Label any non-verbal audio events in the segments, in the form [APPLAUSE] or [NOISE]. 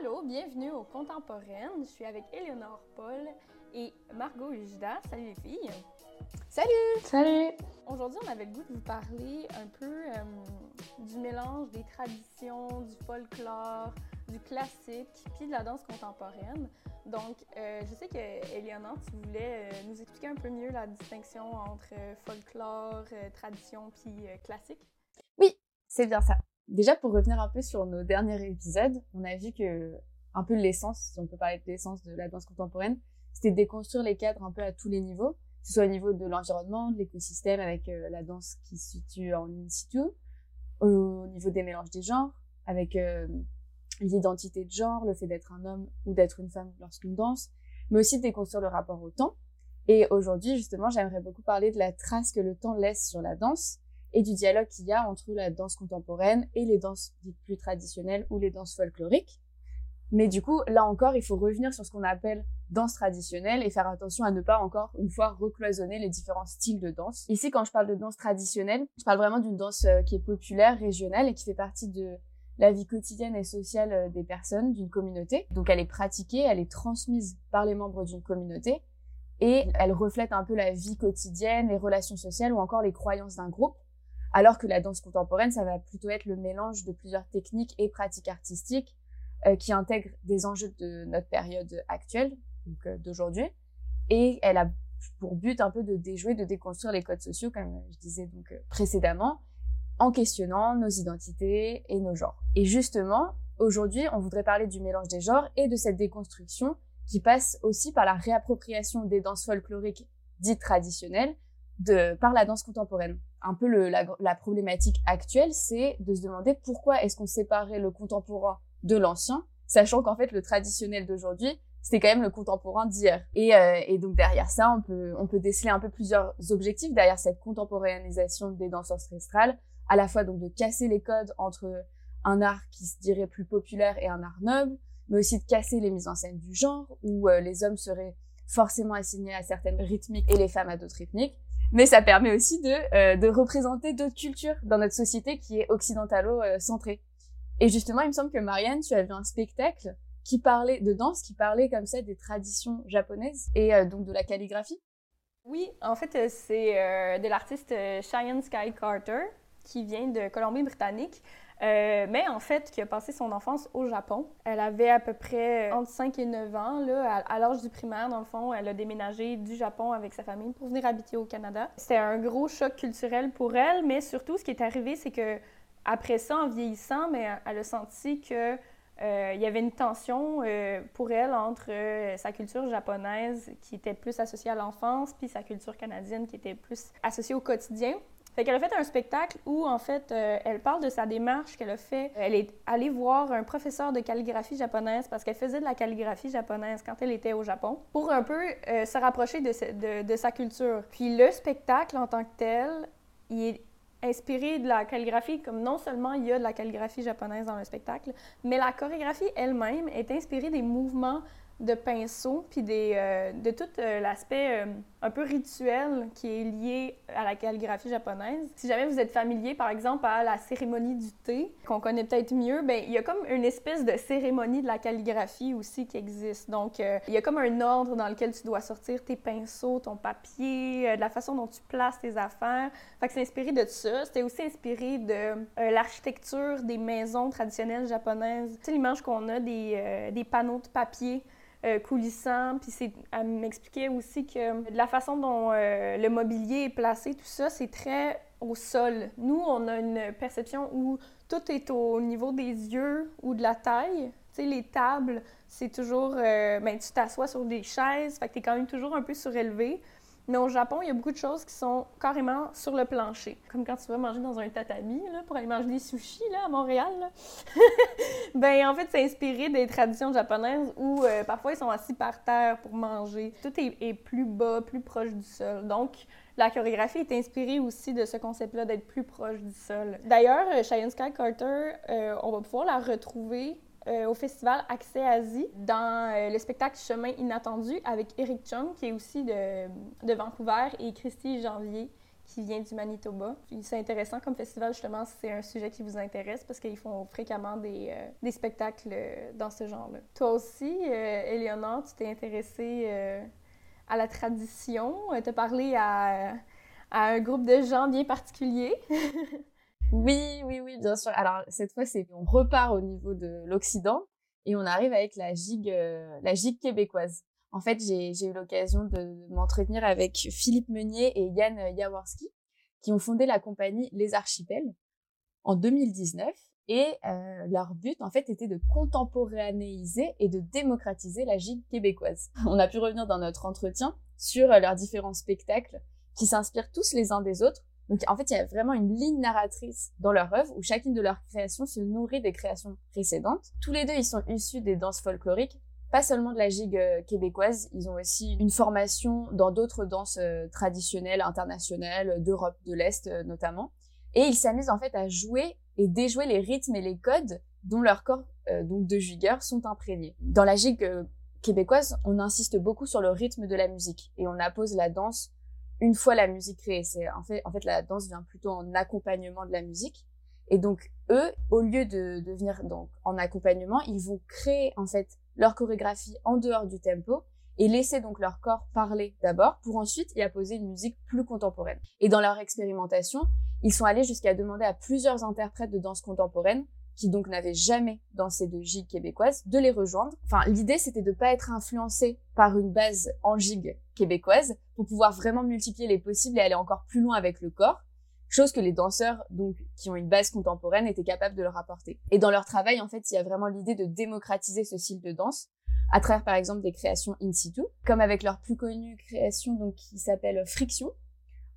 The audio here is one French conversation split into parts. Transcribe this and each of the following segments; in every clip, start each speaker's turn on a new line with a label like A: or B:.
A: Allô, bienvenue au Contemporaine. Je suis avec Éléonore Paul et Margot Ujda. Salut les filles.
B: Salut!
C: Salut!
A: Aujourd'hui, on avait le goût de vous parler un peu euh, du mélange des traditions, du folklore, du classique, puis de la danse contemporaine. Donc, euh, je sais que Éléonore, tu voulais euh, nous expliquer un peu mieux la distinction entre folklore, euh, tradition, puis euh, classique.
B: Oui, c'est bien ça. Déjà, pour revenir un peu sur nos derniers épisodes, on a vu que un peu l'essence, si on peut parler de l'essence de la danse contemporaine, c'était de déconstruire les cadres un peu à tous les niveaux, que ce soit au niveau de l'environnement, de l'écosystème avec euh, la danse qui se situe en in situ, au niveau des mélanges des genres, avec euh, l'identité de genre, le fait d'être un homme ou d'être une femme lorsqu'on danse, mais aussi de déconstruire le rapport au temps. Et aujourd'hui, justement, j'aimerais beaucoup parler de la trace que le temps laisse sur la danse et du dialogue qu'il y a entre la danse contemporaine et les danses plus traditionnelles ou les danses folkloriques. Mais du coup, là encore, il faut revenir sur ce qu'on appelle danse traditionnelle et faire attention à ne pas encore une fois recloisonner les différents styles de danse. Ici, quand je parle de danse traditionnelle, je parle vraiment d'une danse euh, qui est populaire, régionale et qui fait partie de la vie quotidienne et sociale euh, des personnes d'une communauté. Donc elle est pratiquée, elle est transmise par les membres d'une communauté et elle reflète un peu la vie quotidienne, les relations sociales ou encore les croyances d'un groupe. Alors que la danse contemporaine, ça va plutôt être le mélange de plusieurs techniques et pratiques artistiques euh, qui intègrent des enjeux de notre période actuelle, donc euh, d'aujourd'hui. Et elle a pour but un peu de déjouer, de déconstruire les codes sociaux, comme je disais donc euh, précédemment, en questionnant nos identités et nos genres. Et justement, aujourd'hui, on voudrait parler du mélange des genres et de cette déconstruction qui passe aussi par la réappropriation des danses folkloriques dites traditionnelles de, par la danse contemporaine. Un peu le, la, la problématique actuelle, c'est de se demander pourquoi est-ce qu'on séparait le contemporain de l'ancien, sachant qu'en fait le traditionnel d'aujourd'hui, c'était quand même le contemporain d'hier. Et, euh, et, donc derrière ça, on peut, on peut déceler un peu plusieurs objectifs derrière cette contemporanéisation des danses ancestrales, à la fois donc de casser les codes entre un art qui se dirait plus populaire et un art noble, mais aussi de casser les mises en scène du genre, où euh, les hommes seraient forcément assignés à certaines rythmiques et les femmes à d'autres rythmiques. Mais ça permet aussi de, euh, de représenter d'autres cultures dans notre société qui est occidentalo-centrée. Et justement, il me semble que Marianne, tu as vu un spectacle qui parlait de danse, qui parlait comme ça des traditions japonaises et euh, donc de la calligraphie.
A: Oui, en fait, euh, c'est euh, de l'artiste euh, Cheyenne Sky Carter qui vient de Colombie-Britannique. Euh, mais en fait, qui a passé son enfance au Japon. Elle avait à peu près entre 5 et 9 ans, là, à, l'âge du primaire, dans le fond. Elle a déménagé du Japon avec sa famille pour venir habiter au Canada. C'était un gros choc culturel pour elle, mais surtout, ce qui est arrivé, c'est que après ça, en vieillissant, mais elle a senti que euh, y avait une tension euh, pour elle entre euh, sa culture japonaise qui était plus associée à l'enfance, puis sa culture canadienne qui était plus associée au quotidien. Fait qu'elle a fait un spectacle où, en fait, euh, elle parle de sa démarche qu'elle a fait. Elle est allée voir un professeur de calligraphie japonaise parce qu'elle faisait de la calligraphie japonaise quand elle était au Japon pour un peu euh, se rapprocher de, de, sa culture. Puis le spectacle en tant que tel, il est inspiré de la calligraphie, comme non seulement il y a de la calligraphie japonaise dans le spectacle, mais la chorégraphie elle-même est inspirée des mouvements de pinceau, puis des, euh, de tout euh, l'aspect euh, un peu rituel qui est lié à la calligraphie japonaise. Si jamais vous êtes familier, par exemple, à la cérémonie du thé, qu'on connaît peut-être mieux, ben il y a comme une espèce de cérémonie de la calligraphie aussi qui existe. Donc, il y a comme un ordre dans lequel tu dois sortir tes pinceaux, ton papier, de la façon dont tu places tes affaires. Fait que c'est inspiré de ça. C'était aussi inspiré de l'architecture des maisons traditionnelles japonaises. Tu sais, l'image qu'on a des, des panneaux de papier euh, coulissant. Puis elle m'expliquait aussi que de la façon dont euh, le mobilier est placé, tout ça, c'est très au sol. Nous, on a une perception où tout est au niveau des yeux ou de la taille. Tu les tables, c'est toujours... Euh, ben, tu t'assois sur des chaises, fait quand même toujours un peu surélevé. Mais au Japon, il y a beaucoup de choses qui sont carrément sur le plancher. Comme quand tu vas manger dans un tatami, là, pour aller manger des sushis là, à Montréal. Là. [LAUGHS] ben, en fait, c'est inspiré des traditions japonaises où euh, parfois ils sont assis par terre pour manger. Tout est, plus bas, plus proche du sol. Donc, la chorégraphie est inspirée aussi de ce concept-là d'être plus proche du sol. D'ailleurs, Cheyenne Sky Carter, euh, on va pouvoir la retrouver euh, au festival Accès Asie dans euh, le spectacle Chemin inattendu avec Eric Chung, qui est aussi de, de Vancouver, et Christy Janvier, qui vient du Manitoba. C'est intéressant comme festival, justement, si c'est un sujet qui vous intéresse, parce qu'ils font fréquemment des, euh, des spectacles dans ce genre-là. Toi aussi, Eleonore, tu t'es intéressée à la tradition. Tu as parlé à, à un groupe de gens bien particulier. [LAUGHS]
B: oui, oui, oui, bien sûr. Alors, cette fois, c'est on repart au niveau de l'Occident et on arrive avec la gigue, la gigue québécoise. En fait, j'ai eu l'occasion de m'entretenir avec Philippe Meunier et Yann Jaworski, qui ont fondé la compagnie Les Archipels en 2019. Et euh, leur but, en fait, était de contemporanéiser et de démocratiser la gigue québécoise. [LAUGHS] On a pu revenir dans notre entretien sur leurs différents spectacles qui s'inspirent tous les uns des autres. Donc, en fait, il y a vraiment une ligne narratrice dans leur œuvre où chacune de leurs créations se nourrit des créations précédentes. Tous les deux, ils sont issus des danses folkloriques, pas seulement de la gigue euh, québécoise, ils ont aussi une formation dans d'autres danses euh, traditionnelles, internationales, d'Europe de l'Est euh, notamment. Et ils s'amusent en fait à jouer et déjouer les rythmes et les codes dont leurs corps donc de gigueurs sont imprégnés. Dans la gigue québécoise, on insiste beaucoup sur le rythme de la musique et on appose la danse une fois la musique créée. C'est en fait, en fait la danse vient plutôt en accompagnement de la musique. Et donc eux, au lieu de, de venir donc en accompagnement, ils vont créer en fait leur chorégraphie en dehors du tempo et laisser donc leur corps parler d'abord pour ensuite y apposer une musique plus contemporaine. Et dans leur expérimentation, ils sont allés jusqu'à demander à plusieurs interprètes de danse contemporaine qui donc n'avaient jamais dansé de gigue québécoise, de les rejoindre. Enfin, l'idée, c'était de pas être influencé par une base en gigue québécoise pour pouvoir vraiment multiplier les possibles et aller encore plus loin avec le corps chose que les danseurs donc qui ont une base contemporaine étaient capables de leur apporter. Et dans leur travail, en fait, il y a vraiment l'idée de démocratiser ce style de danse à travers par exemple des créations in situ, comme avec leur plus connue création donc qui s'appelle Friction,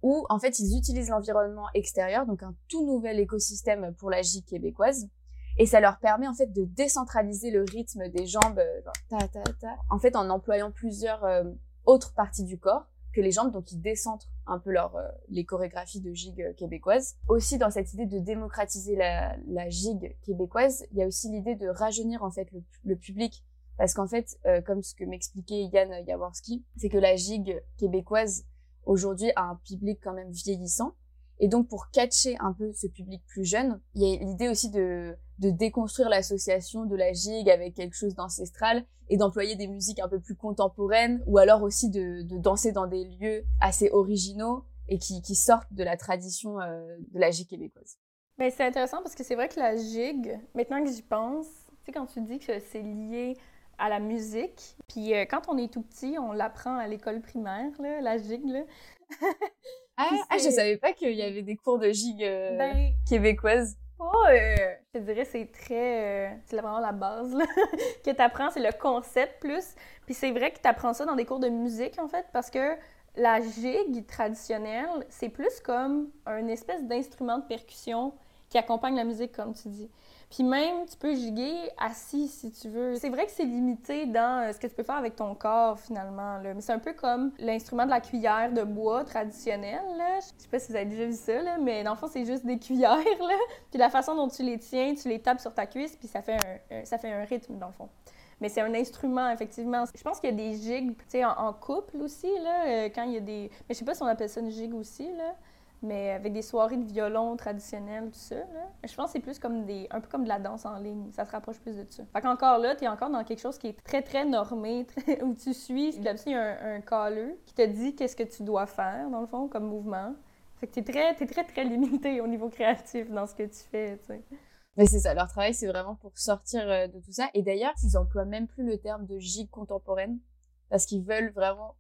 B: où en fait ils utilisent l'environnement extérieur, donc un tout nouvel écosystème pour la gigue québécoise, et ça leur permet en fait de décentraliser le rythme des jambes, euh, ta ta ta, en fait en employant plusieurs euh, autres parties du corps que les jambes, donc ils décentrent un peu leur, euh, les chorégraphies de gigue euh, québécoise. Aussi, dans cette idée de démocratiser la, la gigue québécoise, il y a aussi l'idée de rajeunir en fait le, public. Parce qu'en fait, euh, comme ce que m'expliquait Yann Jaworski, c'est que la gigue québécoise aujourd'hui a un public quand même vieillissant. Et donc, pour catcher un peu ce public plus jeune, il y a l'idée aussi de, de déconstruire l'association de la gigue avec quelque chose d'ancestral et d'employer des musiques un peu plus contemporaines ou alors aussi de, de danser dans des lieux assez originaux et qui, qui sortent de la tradition euh, de la gigue québécoise.
A: Mais c'est intéressant parce que c'est vrai que la gigue, maintenant que j'y pense, tu sais, quand tu dis que c'est lié à la musique, puis euh, quand on est tout petit, on l'apprend à l'école primaire, la gigue. [LAUGHS]
B: ah, ah, je savais pas qu'il y avait des cours de gigue euh, ben, québécoise.
A: Oh, je te dirais c'est très... Euh, c'est vraiment la base là, [LAUGHS] que tu apprends, c'est le concept plus. Puis c'est vrai que tu apprends ça dans des cours de musique, en fait, parce que la gigue traditionnelle, c'est plus comme un espèce d'instrument de percussion qui accompagne la musique, comme tu dis. Puis même, tu peux giguer assis si tu veux. C'est vrai que c'est limité dans euh, ce que tu peux faire avec ton corps finalement. Là. Mais c'est un peu comme l'instrument de la cuillère de bois traditionnelle. Là. Je sais pas si vous avez déjà vu ça, là, mais dans le fond, c'est juste des cuillères. Là. [LAUGHS] Puis la façon dont tu les tiens, tu les tapes sur ta cuisse, puis ça fait un, ça fait un rythme dans le fond. Mais c'est un instrument, effectivement. Je pense qu'il y a des gigues, tu sais, en, en, couple aussi, là, euh, quand il y a des... Mais je sais pas si on appelle ça une gigue aussi, là mais avec des soirées de violon traditionnelles, tout ça. Là. Je pense que c'est plus comme des, un peu comme de la danse en ligne. Ça se rapproche plus de ça. Fait qu'encore là, tu es encore dans quelque chose qui est très, très normé, [LAUGHS] où tu suis. D'habitude, il y a un, un calleux qui te dit qu'est-ce que tu dois faire, dans le fond, comme mouvement. Fait que tu es très, es très, très limité au niveau créatif dans ce que tu fais, tu sais.
B: Mais c'est ça, leur travail, c'est vraiment pour sortir euh, de tout ça. Et d'ailleurs, ils emploient même plus le terme de gigue contemporaine, parce qu'ils veulent vraiment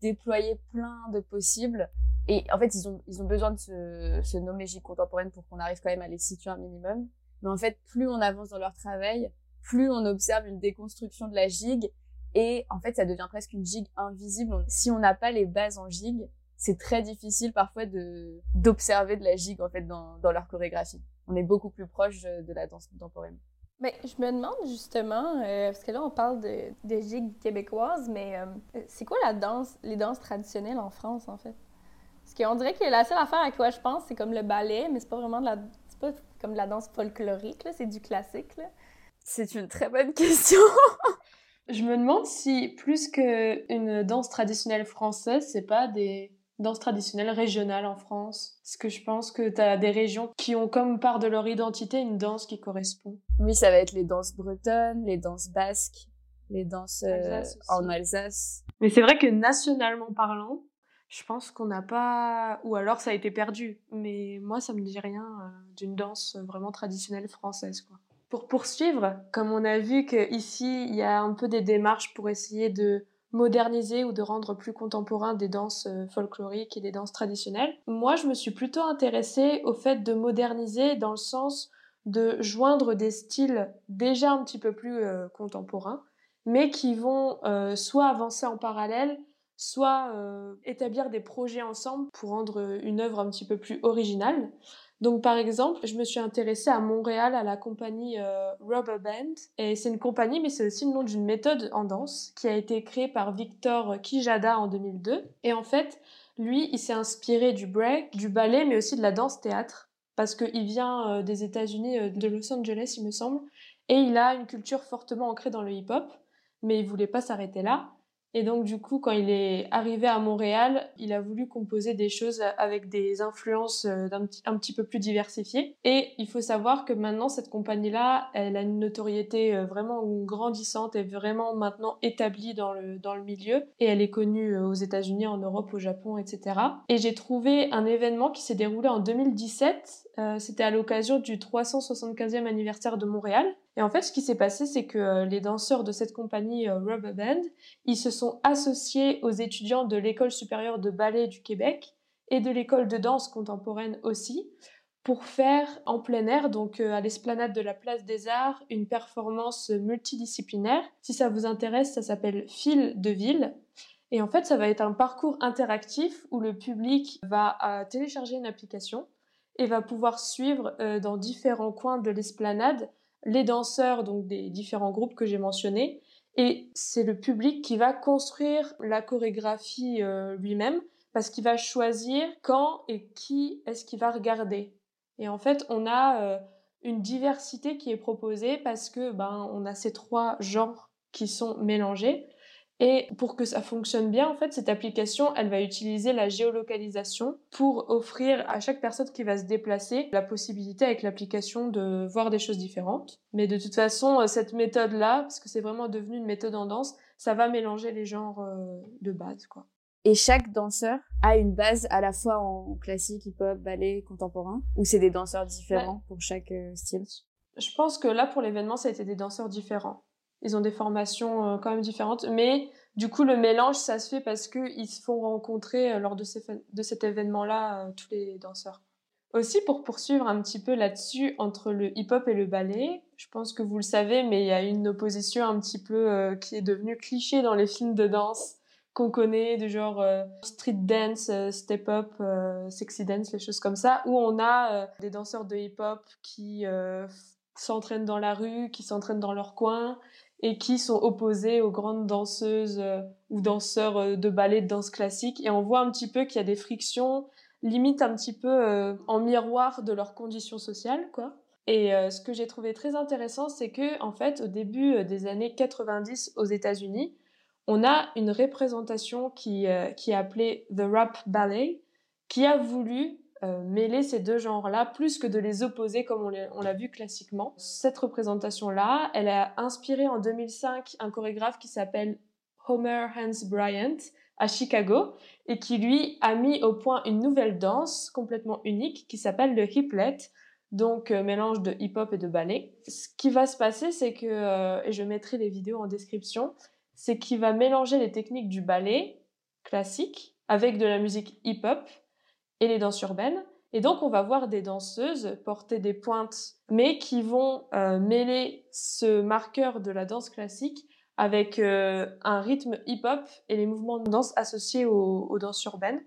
B: déployer plein de possibles et en fait, ils ont, ils ont besoin de se, nommer gigue contemporaine pour qu'on arrive quand même à les situer un minimum. Mais en fait, plus on avance dans leur travail, plus on observe une déconstruction de la gigue. Et en fait, ça devient presque une gigue invisible. Si on n'a pas les bases en gigue, c'est très difficile parfois de d'observer de la gigue en fait dans, dans leur chorégraphie. On est beaucoup plus proche de la danse contemporaine.
A: Mais je me demande justement, euh, parce que là on parle de, de gigue québécoise, mais euh, c'est quoi la danse, les danses traditionnelles en France en fait? Parce qu'on dirait que la seule affaire à quoi je pense, c'est comme le ballet, mais c'est pas vraiment de la, c'est pas comme de la danse folklorique, là, c'est du classique. Là.
B: C'est une très bonne question. [LAUGHS]
C: je me demande si plus qu'une danse traditionnelle française, c'est pas des danse traditionnelle régionale en France Parce que je pense que tu as des régions qui ont comme part de leur identité une danse qui correspond.
B: Oui, ça va être les danses bretonnes, les danses basques, les danses euh, en Alsace.
C: Mais c'est vrai que nationalement parlant, je pense qu'on n'a pas... Ou alors ça a été perdu. Mais moi, ça me dit rien euh, d'une danse vraiment traditionnelle française. Quoi. Pour poursuivre, comme on a vu qu'ici, il y a un peu des démarches pour essayer de moderniser ou de rendre plus contemporain des danses euh, folkloriques et des danses traditionnelles. Moi, je me suis plutôt intéressée au fait de moderniser dans le sens de joindre des styles déjà un petit peu plus euh, contemporains, mais qui vont euh, soit avancer en parallèle, soit établir des projets ensemble pour rendre une œuvre un petit peu plus originale. Donc par exemple, je me suis intéressée à Montréal à la compagnie euh, Rubber Band. Et c'est une compagnie mais c'est aussi le nom d'une méthode en danse qui a été créée par Victor Kijada en 2002 et en fait, lui, il s'est inspiré du break, du ballet mais aussi de la danse théâtre. Parce qu'il vient euh, des États-Unis euh, de Los Angeles, il me semble, et il a une culture fortement ancrée dans le hip-hop, mais il voulait pas s'arrêter là. Et donc, du coup, quand il est arrivé à Montréal, il a voulu composer des choses avec des influences euh, un, petit peu plus diversifiées. Et il faut savoir que maintenant, cette compagnie-là, elle a une notoriété euh, vraiment grandissante et vraiment maintenant établie dans le, dans le milieu. Et elle est connue euh, aux États-Unis, en Europe, au Japon, etc. Et j'ai trouvé un événement qui s'est déroulé en 2017. C'était à l'occasion du 375e anniversaire de Montréal. Et en fait, ce qui s'est passé, c'est que euh, les danseurs de cette compagnie euh, Rubber Band, ils se sont associés aux étudiants de l'école supérieure de ballet du Québec et de l'école de danse contemporaine aussi, pour faire en plein air, donc euh, à l'esplanade de la Place des Arts, une performance multidisciplinaire. Si ça vous intéresse, ça s'appelle Fil de ville. Et en fait, ça va être un parcours interactif où le public va télécharger une application et va pouvoir suivre dans différents coins de l'esplanade les danseurs donc des différents groupes que j'ai mentionnés et c'est le public qui va construire la chorégraphie euh, lui-même parce qu'il va choisir quand et qui est-ce qu'il va regarder. Et en fait, on a euh, une diversité qui est proposée parce que ben on a ces trois genres qui sont mélangés et pour que ça fonctionne bien, en fait, cette application, elle va utiliser la géolocalisation pour offrir à chaque personne qui va se déplacer la possibilité avec l'application de voir des choses différentes. Mais de toute façon, euh, cette méthode-là, parce que c'est vraiment devenu une méthode en danse, ça va mélanger les genres euh, de base, quoi.
B: Et chaque danseur a une base à la fois en classique, hip-hop, ballet, contemporain, ou c'est des danseurs différents pour chaque euh, style?
C: Je pense que là, pour l'événement, ça a été des danseurs différents. Ils ont des formations euh, quand même différentes. Mais du coup, le mélange, ça se fait parce qu'ils se font rencontrer euh, lors de, de cet événement-là, euh, tous les danseurs. Aussi, pour poursuivre un petit peu là-dessus, entre le hip-hop et le ballet, je pense que vous le savez, mais il y a une opposition un petit peu qui est devenue cliché dans les films de danse qu'on connaît, du genre street dance, step up, sexy dance, les choses comme ça, où on a des danseurs de hip-hop qui s'entraînent dans la rue, qui s'entraînent dans leur coin, et qui sont opposés aux grandes danseuses euh, ou danseurs euh, de ballet, de danse classique. Et on voit un petit peu qu'il y a des frictions, limite un petit peu euh, en miroir de leurs conditions sociales, quoi. Et ce que j'ai trouvé très intéressant, c'est que, en fait, au début des années 90 aux États-Unis, on a une représentation qui, qui est appelée The Rap Ballet, qui a voulu euh, mêler ces deux genres-là plus que de les opposer comme on l'a vu classiquement. Cette représentation-là, elle a inspiré en 2005 un chorégraphe qui s'appelle Homer Hans Bryant à Chicago et qui lui a mis au point une nouvelle danse complètement unique qui s'appelle le hiplet, donc euh, mélange de hip-hop et de ballet. Ce qui va se passer, c'est que, euh, et je mettrai les vidéos en description, c'est qu'il va mélanger les techniques du ballet classique avec de la musique hip-hop et les danses urbaines. Et donc, on va voir des danseuses porter des pointes, mais qui vont euh, mêler ce marqueur de la danse classique avec euh, un rythme hip-hop et les mouvements de danse associés aux, danses urbaines.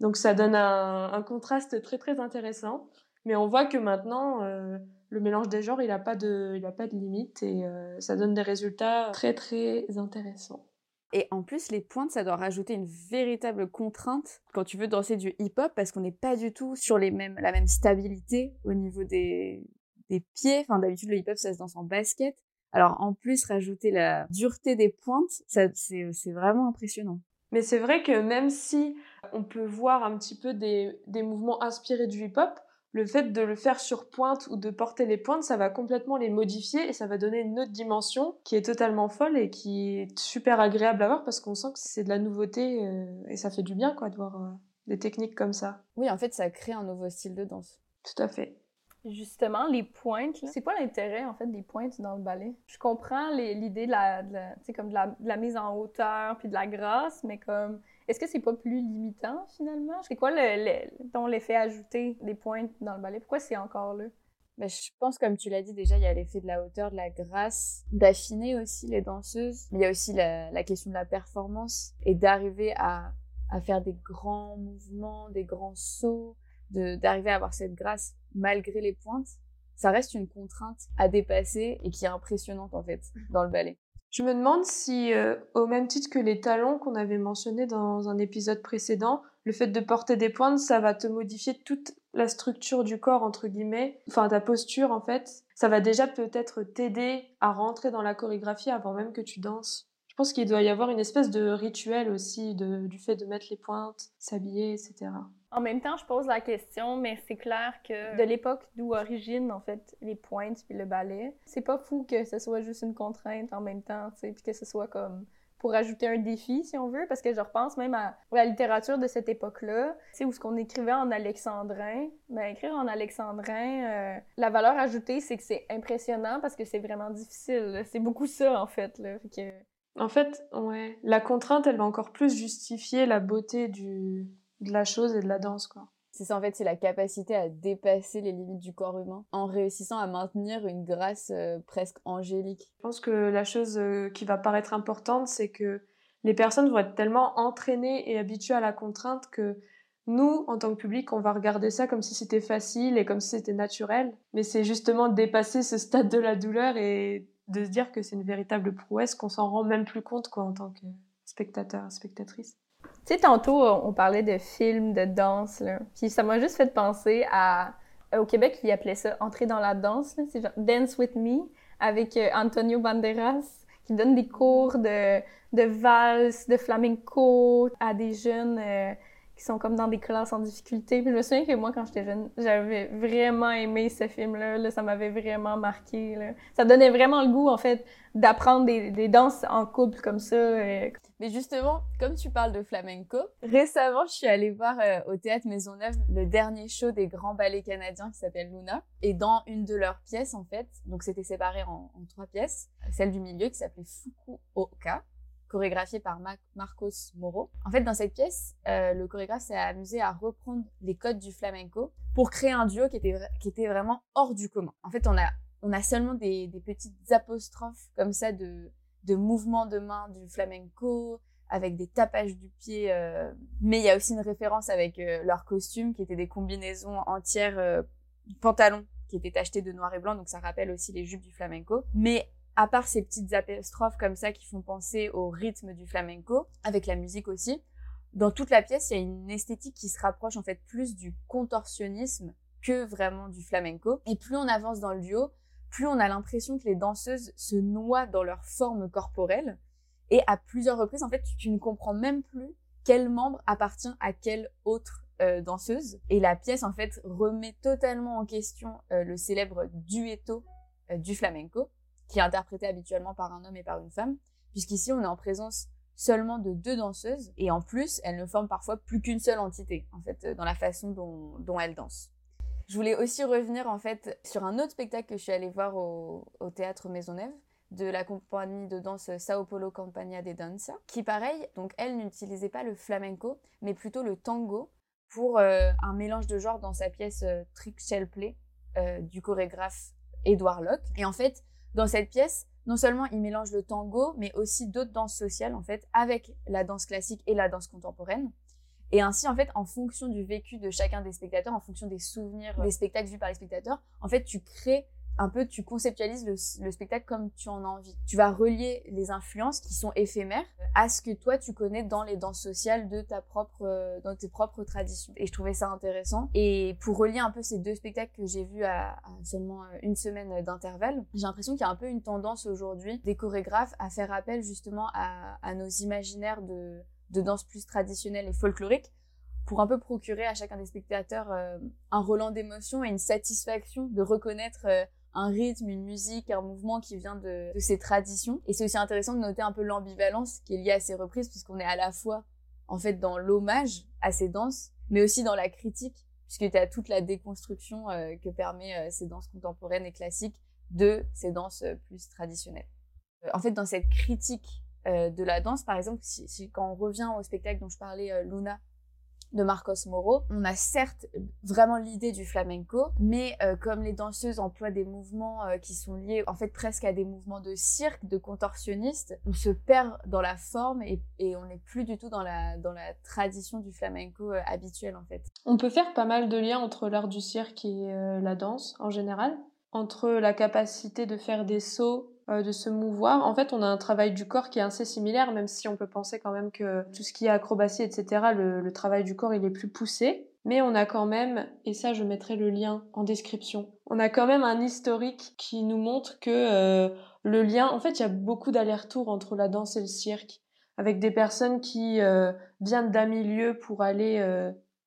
C: Donc, ça donne un, contraste très très intéressant. Mais on voit que maintenant, euh, le mélange des genres, il n'a pas de, pas de limite et ça donne des résultats très très intéressants.
B: Et en plus, les pointes, ça doit rajouter une véritable contrainte quand tu veux danser du hip-hop parce qu'on n'est pas du tout sur les mêmes, la même stabilité au niveau des, des pieds. Enfin, d'habitude, le hip-hop, ça se danse en basket. Alors, en plus, rajouter la dureté des pointes, c'est, vraiment impressionnant.
C: Mais c'est vrai que même si on peut voir un petit peu des mouvements inspirés du hip-hop, le fait de le faire sur pointe ou de porter les pointes, ça va complètement les modifier et ça va donner une autre dimension qui est totalement folle et qui est super agréable à voir parce qu'on sent que c'est de la nouveauté euh, et ça fait du bien quoi de voir euh, des techniques comme ça.
B: Oui, en fait, ça crée un nouveau style de danse.
C: Tout à fait.
A: Justement, les pointes, c'est quoi l'intérêt en fait des pointes dans le ballet? Je comprends l'idée de la, comme de la, de la, mise en hauteur puis de la grâce, mais comme est-ce que c'est pas plus limitant finalement? C'est quoi l'effet ajouté des pointes dans le ballet? Pourquoi c'est encore là?
B: Ben, je pense, comme tu l'as dit déjà, il y a l'effet de la hauteur, de la grâce, d'affiner aussi les danseuses. il y a aussi la, question de la performance et d'arriver à, à, faire des grands mouvements, des grands sauts, d'arriver à avoir cette grâce malgré les pointes. Ça reste une contrainte à dépasser et qui est impressionnante en fait dans le ballet.
C: Je me demande si, euh, au même titre que les talons qu'on avait mentionnés dans un épisode précédent, le fait de porter des pointes, ça va te modifier toute la structure du corps, entre guillemets, enfin ta posture en fait. Ça va déjà peut-être t'aider à rentrer dans la chorégraphie avant même que tu danses. Je pense qu'il doit y avoir une espèce de rituel aussi du fait de mettre les pointes, s'habiller, etc.
A: En même temps, je pose la question, mais c'est clair que de l'époque d'où origine en fait les pointes puis le ballet, c'est pas fou que ce soit juste une contrainte en même temps, tu sais, puis que ce soit comme pour ajouter un défi, si on veut, parce que je repense même à la littérature de cette époque-là, tu sais, où ce qu'on écrivait en alexandrin. Ben, écrire en alexandrin, euh, la valeur ajoutée, c'est que c'est impressionnant parce que c'est vraiment difficile. C'est beaucoup ça, en fait, là. que...
C: En fait, ouais, la contrainte, elle va encore plus justifier la beauté du, de la chose et de la danse, quoi.
B: C'est ça, en fait, c'est la capacité à dépasser les limites du corps humain en réussissant à maintenir une grâce euh, presque angélique.
C: Je pense que la chose euh, qui va paraître importante, c'est que les personnes vont être tellement entraînées et habituées à la contrainte que nous, en tant que public, on va regarder ça comme si c'était facile et comme si c'était naturel. Mais c'est justement dépasser ce stade de la douleur et de se dire que c'est une véritable prouesse qu'on s'en rend même plus compte quoi, en tant que spectateur, spectatrice.
A: Tu sais, tantôt, on parlait de films, de danse, là. Puis ça m'a juste fait penser à... Au Québec, ils appelaient ça « entrer dans la danse », C'est genre « Dance with me » avec euh, Antonio Banderas, qui donne des cours de, valse, de flamenco à des jeunes euh, qui sont comme dans des classes en difficulté. Puis je me souviens que moi, quand j'étais jeune, j'avais vraiment aimé ce film-là. Là, ça m'avait vraiment marqué. Là. Ça donnait vraiment le goût, en fait, d'apprendre des, danses en couple comme ça. Euh.
B: Mais justement, comme tu parles de flamenco, récemment, je suis allée voir euh, au Théâtre Maisonneuve le dernier show des grands ballets canadiens qui s'appelle Luna. Et dans une de leurs pièces, en fait, donc c'était séparé en, en, trois pièces, celle du milieu qui s'appelait Fukuoka, chorégraphiée par Marcos Moro. En fait, dans cette pièce, euh, le chorégraphe s'est amusé à reprendre les codes du flamenco pour créer un duo qui était, qui était vraiment hors du commun. En fait, on a, on a seulement des, des petites apostrophes comme ça de, de mouvements de main du flamenco, avec des tapages du pied. Euh, mais il y a aussi une référence avec euh, leurs costumes qui étaient des combinaisons entières euh, pantalons qui étaient achetés de noir et blanc, donc ça rappelle aussi les jupes du flamenco. Mais à part ces petites apostrophes comme ça qui font penser au rythme du flamenco, avec la musique aussi, dans toute la pièce, il y a une esthétique qui se rapproche en fait plus du contorsionnisme que vraiment du flamenco. Et plus on avance dans le duo, plus on a l'impression que les danseuses se noient dans leur forme corporelle. Et à plusieurs reprises, en fait, tu ne comprends même plus quel membre appartient à quelle autre euh, danseuse. Et la pièce, en fait, remet totalement en question euh, le célèbre duetto euh, du flamenco qui est interprété habituellement par un homme et par une femme, puisqu'ici on est en présence seulement de deux danseuses, et en plus, elles ne forment parfois plus qu'une seule entité, en fait, dans la façon dont, elles dansent. Je voulais aussi revenir, en fait, sur un autre spectacle que je suis allée voir au, au Théâtre Maisonneuve, de la compagnie de danse Sao Paulo Campagna de Danza, qui, pareil, donc elle n'utilisait pas le flamenco, mais plutôt le tango, pour euh, un mélange de genres dans sa pièce euh, Trick Shell Play euh, du chorégraphe Edouard Locke. Et en fait, dans cette pièce, non seulement il mélange le tango, mais aussi d'autres danses sociales, en fait, avec la danse classique et la danse contemporaine. Et ainsi, en fait, en fonction du vécu de chacun des spectateurs, en fonction des souvenirs des spectacles vus par les spectateurs, en fait, tu crées un peu, tu conceptualises le, spectacle comme tu en as envie. Tu vas relier les influences qui sont éphémères à ce que toi tu connais dans les danses sociales de ta propre, euh, dans tes propres traditions. Et je trouvais ça intéressant. Et pour relier un peu ces deux spectacles que j'ai vus à, seulement euh, une semaine d'intervalle, j'ai l'impression qu'il y a un peu une tendance aujourd'hui des chorégraphes à faire appel justement à, nos imaginaires de de danse plus traditionnelle et folklorique pour un peu procurer à chacun des spectateurs euh, un relan d'émotion et une satisfaction de reconnaître un rythme, une musique, un mouvement qui vient de, de ces traditions. Et c'est aussi intéressant de noter un peu l'ambivalence qui est liée à ces reprises, puisqu'on est à la fois en fait dans l'hommage à ces danses, mais aussi dans la critique, puisque tu as toute la déconstruction euh, que permet ces danses contemporaines et classiques de ces danses plus traditionnelles. en fait, dans cette critique de la danse, par exemple, si, si, quand on revient au spectacle dont je parlais, Luna, de Marcos Moro, on a certes vraiment l'idée du flamenco, mais euh, comme les danseuses emploient des mouvements euh, qui sont liés en fait presque à des mouvements de cirque, de contorsionnistes, on se perd dans la forme et, on n'est plus du tout dans la, dans la tradition du flamenco euh, habituel en fait.
C: On peut faire pas mal de liens entre l'art du cirque et la danse en général, entre la capacité de faire des sauts de se mouvoir. En fait, on a un travail du corps qui est assez similaire, même si on peut penser quand même que tout ce qui est acrobatie, etc., le, travail du corps, il est plus poussé. Mais on a quand même, et ça je mettrai le lien en description, on a quand même un historique qui nous montre que euh, le lien, en fait il y a beaucoup d'allers-retours entre la danse et le cirque, avec des personnes qui euh, viennent d'un milieu pour aller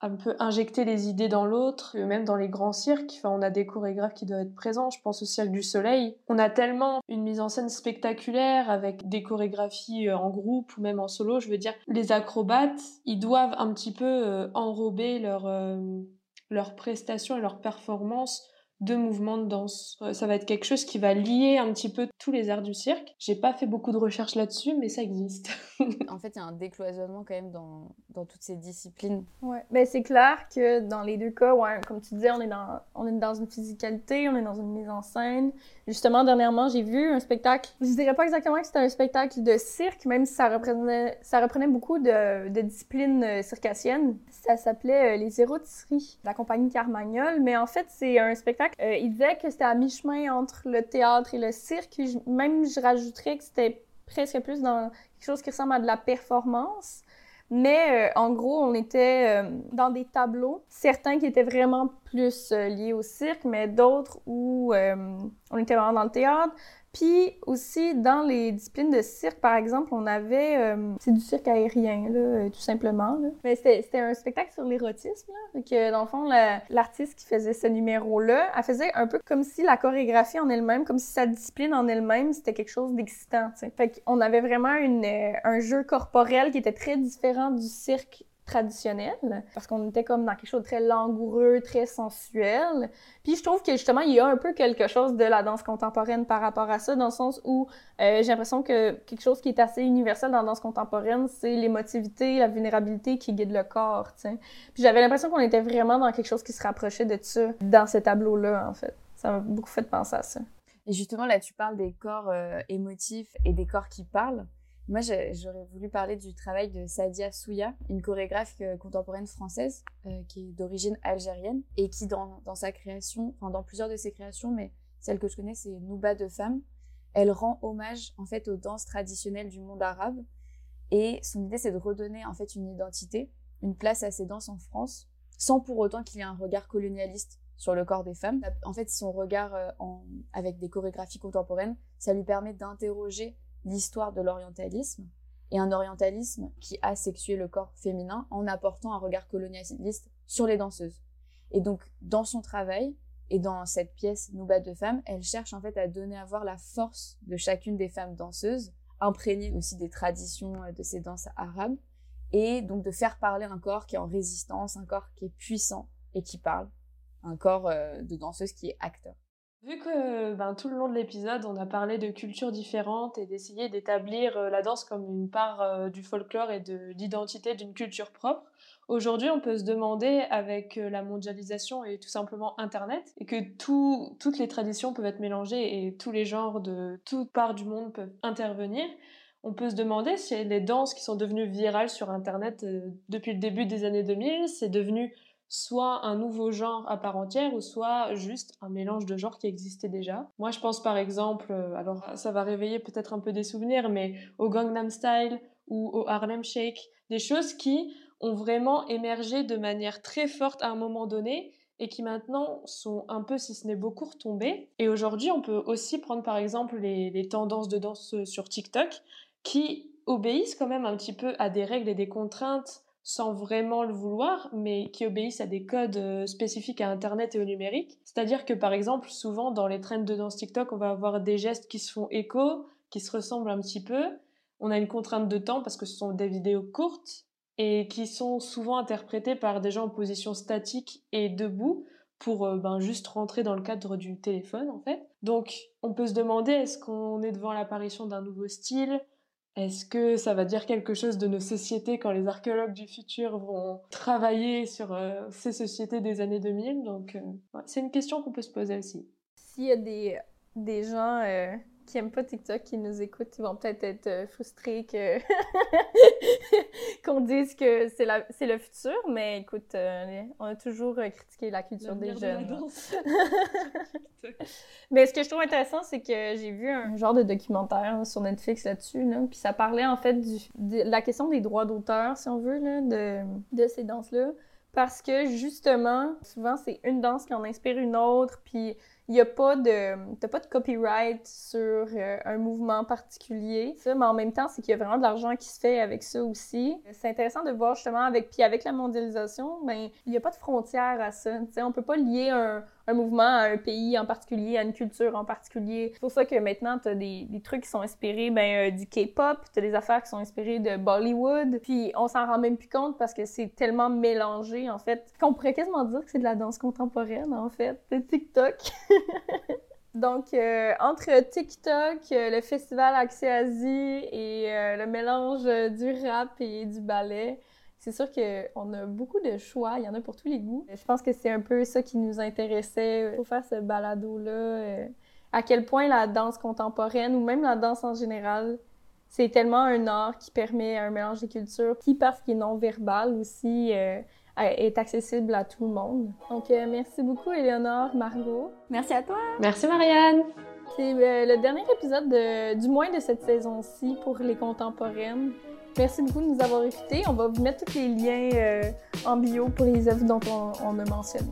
C: un peu injecter les idées dans l'autre, même dans les grands cirques. Enfin, on a des chorégraphes qui doivent être présents. Je pense au Cirque du Soleil. On a tellement une mise en scène spectaculaire avec des chorégraphies euh, en groupe ou même en solo. Je veux dire, les acrobates, ils doivent un petit peu euh, enrober leur, euh, leur prestations et leur performance de mouvements de danse. Euh, ça va être quelque chose qui va lier un petit peu tous les arts du cirque. J'ai pas fait beaucoup de recherches là-dessus, mais ça existe. [LAUGHS]
B: en fait, il y a un décloisonnement quand même dans, dans toutes ces disciplines.
A: Ouais, ben c'est clair que dans les deux cas, ouais, comme tu disais, on est dans on est dans une physicalité, on est dans une mise en scène. Justement, dernièrement, j'ai vu un spectacle. Je dirais pas exactement que c'était un spectacle de cirque, même si ça reprenait ça reprenait beaucoup de, de disciplines euh, circassiennes. Ça s'appelait euh, les érotisseries de la compagnie Carmagnol, mais en fait, c'est un spectacle euh, il disait que c'était à mi-chemin entre le théâtre et le cirque. même, je rajouterais que c'était presque plus dans quelque chose qui ressemble à de la performance. Mais euh, en gros, on était euh, dans des tableaux, certains qui étaient vraiment plus liés au cirque, mais d'autres où on était vraiment dans le théâtre. Puis aussi, dans les disciplines de cirque, par exemple, on avait... Euh, c'est du cirque aérien, là, euh, tout simplement. Là. Mais c'était un spectacle sur l'érotisme. Là. Que, dans le fond, l'artiste qui faisait ce numéro-là, elle faisait un peu comme si la chorégraphie en elle-même, comme si sa discipline en elle-même, c'était quelque chose d'excitant. Fait qu'on avait vraiment une, euh, un jeu corporel qui était très différent du cirque traditionnel, parce qu'on était comme dans quelque chose de très langoureux, très sensuel. Puis je trouve que justement, il y a un peu quelque chose de la danse contemporaine par rapport à ça, dans le sens où euh, j'ai l'impression que quelque chose qui est assez universel dans la danse contemporaine, c'est l'émotivité, la vulnérabilité qui guide le corps, sais. Puis j'avais l'impression qu'on était vraiment dans quelque chose qui se rapprochait de ça, dans ce tableau-là, en fait. Ça m'a beaucoup fait penser à ça.
B: Et justement, là, tu parles des corps euh, émotifs et des corps qui parlent. Moi, j'aurais voulu parler du travail de Sadia Souya, une chorégraphe euh, contemporaine française euh, qui est d'origine algérienne et qui, dans, sa création, enfin dans plusieurs de ses créations, mais celle que je connais, c'est Nouba de femme, elle rend hommage en fait aux danses traditionnelles du monde arabe et son idée c'est de redonner en fait une identité, une place à ces danses en France, sans pour autant qu'il y ait un regard colonialiste sur le corps des femmes. En fait, son regard euh, en, avec des chorégraphies contemporaines, ça lui permet d'interroger l'histoire de l'orientalisme et un orientalisme qui a sexué le corps féminin en apportant un regard colonialiste sur les danseuses. Et donc, dans son travail et dans cette pièce Nouba de femmes, elle cherche en fait à donner à voir la force de chacune des femmes danseuses, imprégnée aussi des traditions euh, de ces danses arabes, et donc de faire parler un corps qui est en résistance, un corps qui est puissant et qui parle, un corps euh, de danseuse qui est acteur.
C: Vu que ben, tout le long de l'épisode, on a parlé de cultures différentes et d'essayer d'établir euh, la danse comme une part euh, du folklore et de l'identité d'une culture propre, aujourd'hui on peut se demander avec euh, la mondialisation et tout simplement Internet, et que toutes les traditions peuvent être mélangées et tous les genres de toutes parts du monde peuvent intervenir, on peut se demander si les danses qui sont devenues virales sur Internet depuis le début des années 2000, c'est devenu soit un nouveau genre à part entière ou soit juste un mélange de genres qui existait déjà. Moi, je pense par exemple, euh, alors ça va réveiller peut-être un peu des souvenirs, mais au Gangnam Style ou au Harlem Shake, des choses qui ont vraiment émergé de manière très forte à un moment donné et qui maintenant sont un peu, si ce n'est beaucoup, retombées. Et aujourd'hui, on peut aussi prendre par exemple les, les tendances de danse sur TikTok qui obéissent quand même un petit peu à des règles et des contraintes sans vraiment le vouloir, mais qui obéissent à des codes euh, spécifiques à Internet et au numérique. C'est-à-dire que par exemple, souvent dans les trends de danse TikTok, on va avoir des gestes qui se font écho, qui se ressemblent un petit peu. On a une contrainte de temps parce que ce sont des vidéos courtes et qui sont souvent interprétées par des gens en position statique et debout pour euh, ben, juste rentrer dans le cadre du téléphone en fait. Donc on peut se demander est-ce qu'on est devant l'apparition d'un nouveau style? Est-ce que ça va dire quelque chose de nos sociétés quand les archéologues du futur vont travailler sur euh, ces sociétés des années 2000 Donc, euh, c'est une question qu'on peut se poser aussi.
A: S'il y a des, des gens euh, qui aiment pas TikTok, qui nous écoutent, ils vont peut-être être, euh, frustrés que [LAUGHS] qu'on dise que c'est la c'est le futur, mais écoute, euh, on a toujours euh, critiqué la culture des jeunes. [LAUGHS] [LAUGHS] mais ce que je trouve intéressant, c'est que j'ai vu un genre de documentaire sur Netflix là-dessus, là, puis ça parlait en fait du, de la question des droits d'auteur, si on veut, là, de, de ces danses-là. Parce que justement, souvent c'est une danse qui en inspire une autre, puis il y a pas de t'as pas de copyright sur euh, un mouvement particulier ça mais en même temps c'est qu'il y a vraiment de l'argent qui se fait avec ça aussi. C'est intéressant de voir justement avec puis avec la mondialisation ben il y a pas de frontière à ça tu sais on peut pas lier un, un mouvement à un pays en particulier, à une culture en particulier. C'est pour ça que maintenant, tu as des, des, trucs qui sont inspirés ben, euh, du K-pop, tu as des affaires qui sont inspirées de Bollywood, puis on s'en rend même plus compte parce que c'est tellement mélangé, en fait, qu'on pourrait quasiment dire que c'est de la danse contemporaine, en fait, de TikTok. [LAUGHS] Donc, euh, entre TikTok, euh, le festival Accès Asie et le mélange du rap et du ballet, c'est sûr qu'on a beaucoup de choix, il y en a pour tous les goûts. Je pense que c'est un peu ça qui nous intéressait pour faire ce balado-là. Euh, à quel point la danse contemporaine ou même la danse en général, c'est tellement un art qui permet un mélange des cultures, qui parce qu'il est non verbal aussi euh, est accessible à tout le monde. Donc euh, merci beaucoup Éléonore, Margot.
B: Merci à toi.
C: Merci Marianne.
A: C'est le dernier épisode du moins de cette saison-ci pour les contemporaines. Merci beaucoup de nous avoir écoutés. On va vous mettre tous les liens euh, en bio pour les œuvres dont on, on a mentionné.